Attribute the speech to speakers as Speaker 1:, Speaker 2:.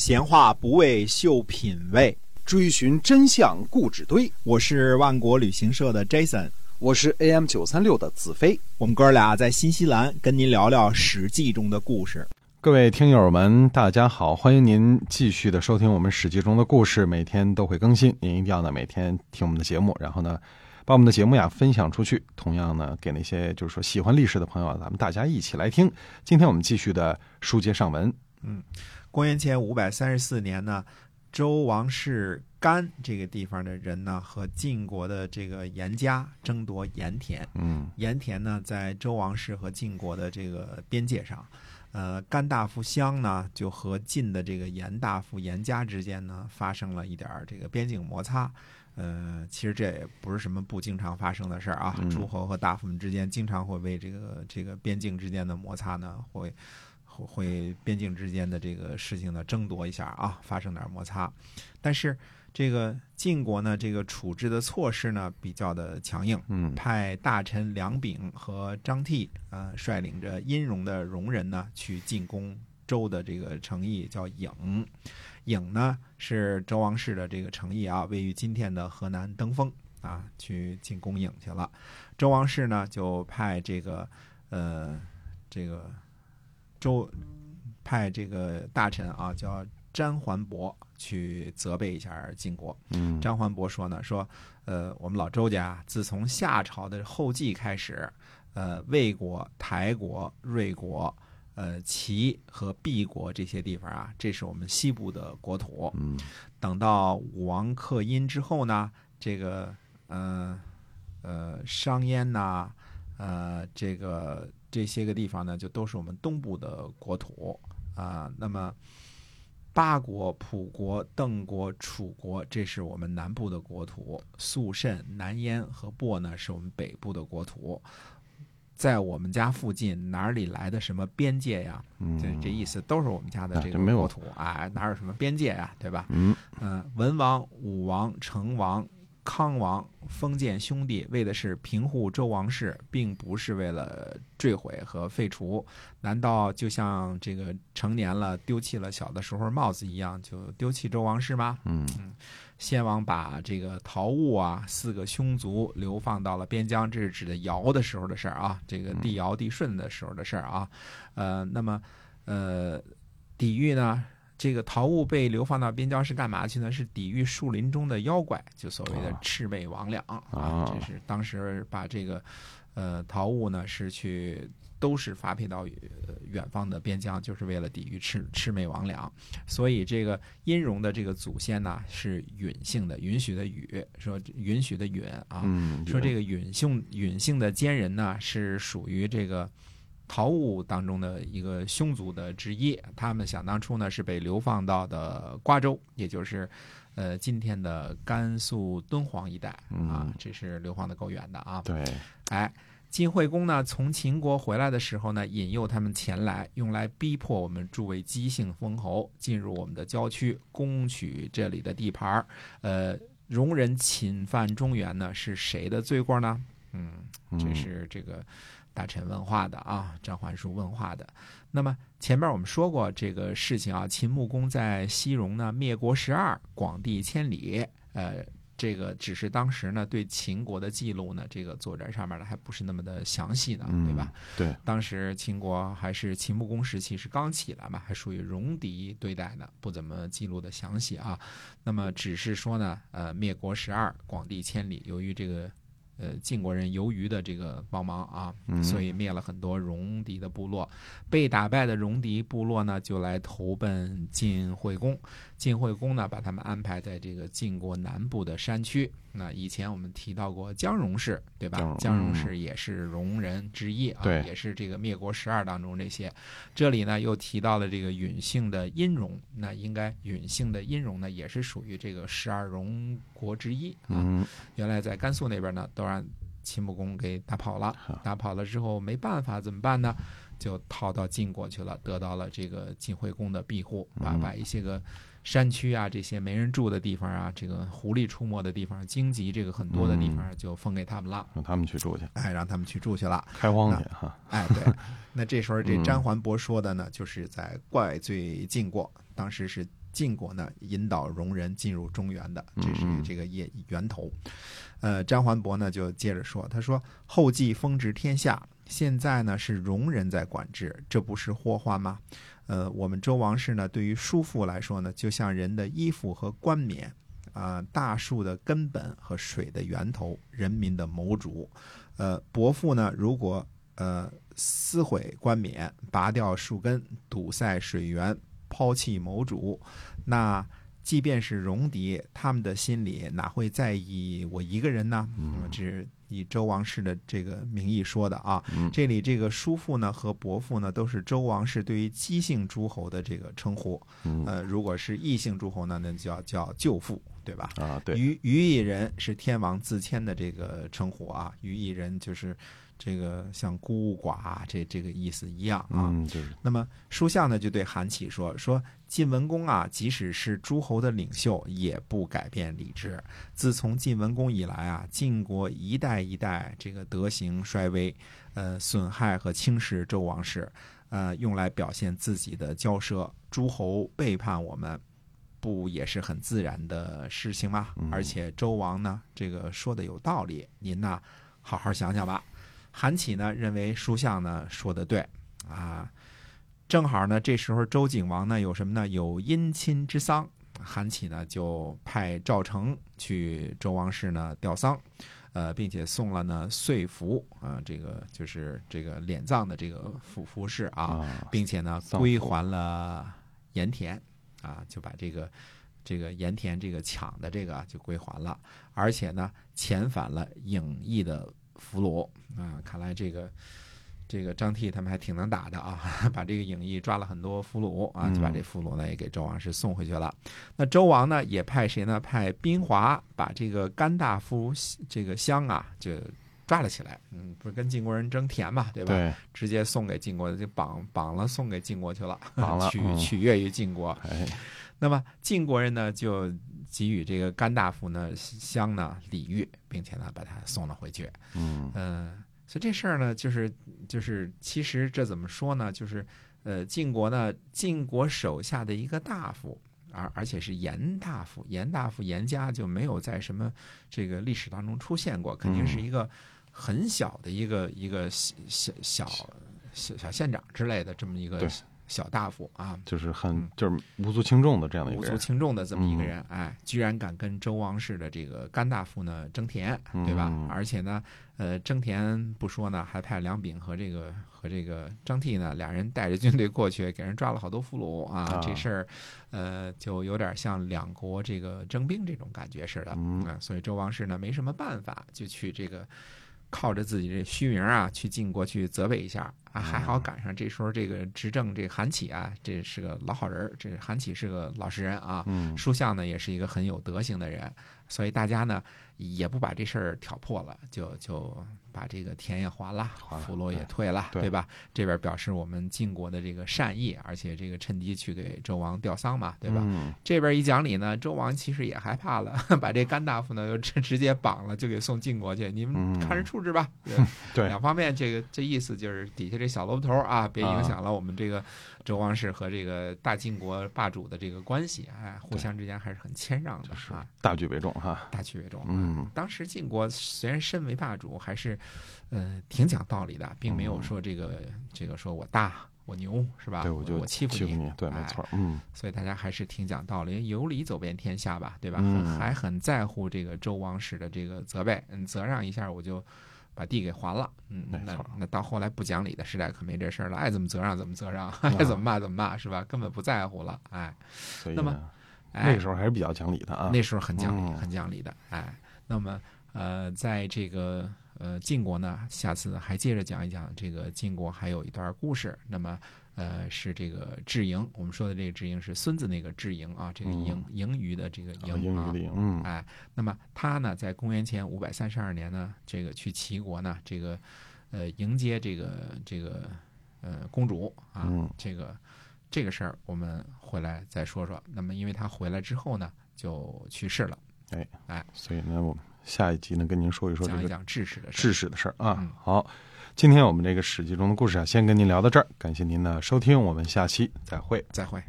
Speaker 1: 闲话不为秀品味，
Speaker 2: 追寻真相故纸堆。
Speaker 1: 我是万国旅行社的 Jason，
Speaker 2: 我是 AM 九三六的子飞。
Speaker 1: 我们哥俩在新西兰跟您聊聊《史记》中的故事。
Speaker 3: 各位听友们，大家好，欢迎您继续的收听我们《史记》中的故事，每天都会更新，您一定要呢每天听我们的节目，然后呢把我们的节目呀分享出去，同样呢给那些就是说喜欢历史的朋友，咱们大家一起来听。今天我们继续的书接上文，
Speaker 1: 嗯。公元前五百三十四年呢，周王室甘这个地方的人呢，和晋国的这个严家争夺盐田。
Speaker 3: 嗯，
Speaker 1: 盐田呢，在周王室和晋国的这个边界上。呃，甘大夫襄呢，就和晋的这个严大夫严家之间呢，发生了一点这个边境摩擦。呃，其实这也不是什么不经常发生的事儿啊。诸侯和大夫们之间经常会为这个这个边境之间的摩擦呢，会。会边境之间的这个事情呢争夺一下啊，发生点摩擦，但是这个晋国呢，这个处置的措施呢比较的强硬，
Speaker 3: 嗯，
Speaker 1: 派大臣梁炳和张替呃率领着殷戎的戎人呢去进攻周的这个城邑，叫郢。郢呢是周王室的这个城邑啊，位于今天的河南登封啊，去进攻郢去了。周王室呢就派这个呃这个。周派这个大臣啊，叫詹桓伯去责备一下晋国。
Speaker 3: 嗯，
Speaker 1: 詹桓伯说呢，说呃，我们老周家自从夏朝的后继开始，呃，魏国、台国、芮国、呃，齐和毕国这些地方啊，这是我们西部的国土。
Speaker 3: 嗯，
Speaker 1: 等到武王克殷之后呢，这个呃呃商鞅呐，呃这个。这些个地方呢，就都是我们东部的国土啊。那么，八国、蒲国、邓国、楚国，这是我们南部的国土；肃慎、南燕和亳呢，是我们北部的国土。在我们家附近，哪里来的什么边界呀？这这意思都是我们家的这个国土啊，哪有什么边界呀？对吧？
Speaker 3: 嗯
Speaker 1: 嗯，文王、武王、成王。康王封建兄弟为的是平护周王室，并不是为了坠毁和废除。难道就像这个成年了丢弃了小的时候帽子一样，就丢弃周王室吗？
Speaker 3: 嗯
Speaker 1: 嗯。先王把这个陶物啊，四个兄族流放到了边疆，这是指的尧的时候的事儿啊，这个帝尧、帝舜的时候的事儿啊。呃，那么呃，抵御呢？这个陶物被流放到边疆是干嘛去呢？是抵御树林中的妖怪，就所谓的魑魅魍魉啊。这是当时把这个呃陶物呢是去都是发配到远方的边疆，就是为了抵御魑魑魅魍魉。所以这个殷戎的这个祖先呢是允姓的，允许的允，说允许的允啊。说这个允姓允姓的奸人呢是属于这个。陶物当中的一个匈族的之一，他们想当初呢是被流放到的瓜州，也就是，呃，今天的甘肃敦煌一带啊，这是流放的够远的啊。
Speaker 3: 对，
Speaker 1: 哎，晋惠公呢从秦国回来的时候呢，引诱他们前来，用来逼迫我们诸位姬姓封侯进入我们的郊区，攻取这里的地盘呃，容忍侵犯中原呢，是谁的罪过呢？嗯，这是这个。大臣问话的啊，张桓叔问话的。那么前面我们说过这个事情啊，秦穆公在西戎呢灭国十二，广地千里。呃，这个只是当时呢对秦国的记录呢，这个作者上面呢还不是那么的详细呢，对吧？
Speaker 3: 对，
Speaker 1: 当时秦国还是秦穆公时期是刚起来嘛，还属于戎狄对待呢，不怎么记录的详细啊。那么只是说呢，呃，灭国十二，广地千里。由于这个。呃，晋国人由于的这个帮忙啊，所以灭了很多戎狄的部落。被打败的戎狄部落呢，就来投奔晋惠公。晋惠公呢，把他们安排在这个晋国南部的山区。那以前我们提到过姜戎氏，对吧？姜戎氏也是戎人之一啊，也是这个灭国十二当中这些。这里呢又提到了这个允姓的殷戎，那应该允姓的殷戎呢也是属于这个十二戎国之一啊。原来在甘肃那边呢都让秦穆公给打跑了，打跑了之后没办法怎么办呢？就逃到晋国去了，得到了这个晋惠公的庇护，把把一些个。山区啊，这些没人住的地方啊，这个狐狸出没的地方，荆棘这个很多的地方，就封给他们了，
Speaker 3: 让他们去住去。
Speaker 1: 哎，让他们去住去了，
Speaker 3: 开荒去哈。
Speaker 1: 哎，对。那这时候这詹桓伯说的呢，就是在怪罪晋国，当时是晋国呢引导戎人进入中原的，这是这个源源头。呃，张桓伯呢就接着说，他说后继封植天下，现在呢是戎人在管制，这不是祸患吗？呃，我们周王室呢对于叔父来说呢，就像人的衣服和冠冕。啊、大树的根本和水的源头，人民的谋主。呃，伯父呢，如果呃撕毁冠冕，拔掉树根，堵塞水源，抛弃谋主，那即便是戎狄，他们的心里哪会在意我一个人呢？
Speaker 3: 嗯
Speaker 1: 这是以周王室的这个名义说的啊。
Speaker 3: 嗯
Speaker 1: 这里这个叔父呢和伯父呢，都是周王室对于姬姓诸侯的这个称呼。
Speaker 3: 嗯
Speaker 1: 呃，如果是异姓诸侯呢，那就要叫舅父，对吧？
Speaker 3: 啊，对，
Speaker 1: 于于一人是天王自谦的这个称呼啊，于一人就是这个像孤寡啊这这个意思一样啊。
Speaker 3: 嗯，对
Speaker 1: 那么书相呢就对韩起说说晋文公啊，即使是诸侯的领袖，也不改变礼制。自从晋文公以来啊，晋国一代一代这个德行衰微，呃，损害和轻视周王室，呃，用来表现自己的骄奢。诸侯背叛我们，不也是很自然的事情吗？
Speaker 3: 嗯
Speaker 1: 而且周王呢，这个说的有道理，您呐，好好想想吧。韩起呢认为书相呢说的对啊，正好呢这时候周景王呢有什么呢？有姻亲之丧，韩起呢就派赵成去周王室呢吊丧，呃，并且送了呢岁服啊、这个就是这个敛葬的这个服服饰啊，
Speaker 3: 啊，
Speaker 1: 并且呢归还了盐田啊，就把这个这个盐田这个抢的这个啊就归还了，而且呢遣返了影义的俘虏啊，看来这个。这个张替他们还挺能打的啊，把这个影翼抓了很多俘虏啊，就把这俘虏呢也给周王室送回去了。那周王呢也派谁呢？派宾华把这个甘大夫这个乡啊就抓了起来。嗯，不是跟晋国人争田嘛，对吧？
Speaker 3: 对，
Speaker 1: 直接送给晋国，就绑绑了送给晋国去了，取
Speaker 3: 绑了取
Speaker 1: 取悦于晋国。
Speaker 3: 哎，
Speaker 1: 那么晋国人呢，就给予这个甘大夫呢相呢礼遇，并且呢把他送了回去。
Speaker 3: 嗯
Speaker 1: 嗯、所以这事儿呢，就是就是，其实这怎么说呢？就是呃，晋国呢，晋国手下的一个大夫。而而且是严大夫，严大夫严家就没有在什么这个历史当中出现过，肯定是一个很小的一个一个小小小小小县长之类的这么一个小大夫啊，
Speaker 3: 就是很
Speaker 1: 嗯。
Speaker 3: 就是无足轻重的这样的一
Speaker 1: 无足，轻重的这么一个人，哎，居然敢跟周王室的这个甘大夫呢争田，对吧？
Speaker 3: 嗯
Speaker 1: 而且呢，呃，争田不说呢，还派梁炳和这个和这个张替呢，俩人带着军队过去，给人抓了好多俘虏啊。
Speaker 3: 啊。
Speaker 1: 这事儿，呃，就有点像两国这个征兵这种感觉似的，
Speaker 3: 嗯。
Speaker 1: 啊所以周王室呢没什么办法，就去这个。靠着自己这虚名啊，去晋国去责备一下啊，还好赶上这时候这个执政这个韩起啊，这是个老好人，这韩起是个老实人啊，
Speaker 3: 嗯
Speaker 1: 书相呢也是一个很有德行的人，所以大家呢也不把这事儿挑破了，就就把这个田也还了，俘虏也退了，
Speaker 3: 对
Speaker 1: 对吧？这边表示我们晋国的这个善意，而且这个趁机去给周王吊丧嘛，对吧？
Speaker 3: 嗯
Speaker 1: 这边一讲理呢，周王其实也害怕了，把这甘大夫呢就直直接绑了，就给送晋国去，你们
Speaker 3: 嗯
Speaker 1: 看着处置吧。
Speaker 3: 对
Speaker 1: 两方面这个这意思就是底下这小萝卜头啊，别影响了我们这个周王室和这个大晋国霸主的这个关系，哎，互相之间还是很谦让的
Speaker 3: 是
Speaker 1: 啊，
Speaker 3: 大局为重哈，
Speaker 1: 大局为重。
Speaker 3: 嗯。
Speaker 1: 当时晋国虽然身为霸主，还是呃挺讲道理的，并没有说这个这个说我大我牛是吧？
Speaker 3: 对，我就
Speaker 1: 我欺负
Speaker 3: 负你，对，没
Speaker 1: 哎
Speaker 3: 错，嗯。
Speaker 1: 所以大家还是挺讲道理，有理走遍天下吧，对吧？还很在乎这个周王室的这个责备，嗯，责让一下我就把地给还了，嗯，那
Speaker 3: 没错
Speaker 1: 那到后来不讲理的时代可没这事儿了，爱怎么责让怎么责让，爱怎么骂怎么骂，是吧？根本不在乎了，哎，
Speaker 3: 所以。
Speaker 1: 那么哎
Speaker 3: 那个时候还是比较讲理的啊，
Speaker 1: 那时候很讲理，
Speaker 3: 嗯。
Speaker 1: 很讲理的，哎，那么呃，在这个呃晋国呢，下次还接着讲一讲这个晋国还有一段故事，那么。呃，是这个智营，我们说的这个智营是孙子那个智营啊，这个盈盈余的这个
Speaker 3: 啊
Speaker 1: 盈啊
Speaker 3: 英语，里，嗯。
Speaker 1: 哎，那么他呢，在公元前五百三十二年呢，这个去齐国呢，这个呃迎接这个这个呃公主啊，
Speaker 3: 嗯。
Speaker 1: 这个这个事儿我们回来再说说。那么因为他回来之后呢，就去世了，哎哎。
Speaker 3: 所以呢，我们下一集呢跟您说一说这个
Speaker 1: 讲一讲治世的事儿。
Speaker 3: 知识的事儿啊
Speaker 1: 嗯。
Speaker 3: 好，今天我们这个史记中的故事啊，先跟您聊到这儿，感谢您的收听，我们下期再会。
Speaker 1: 再会。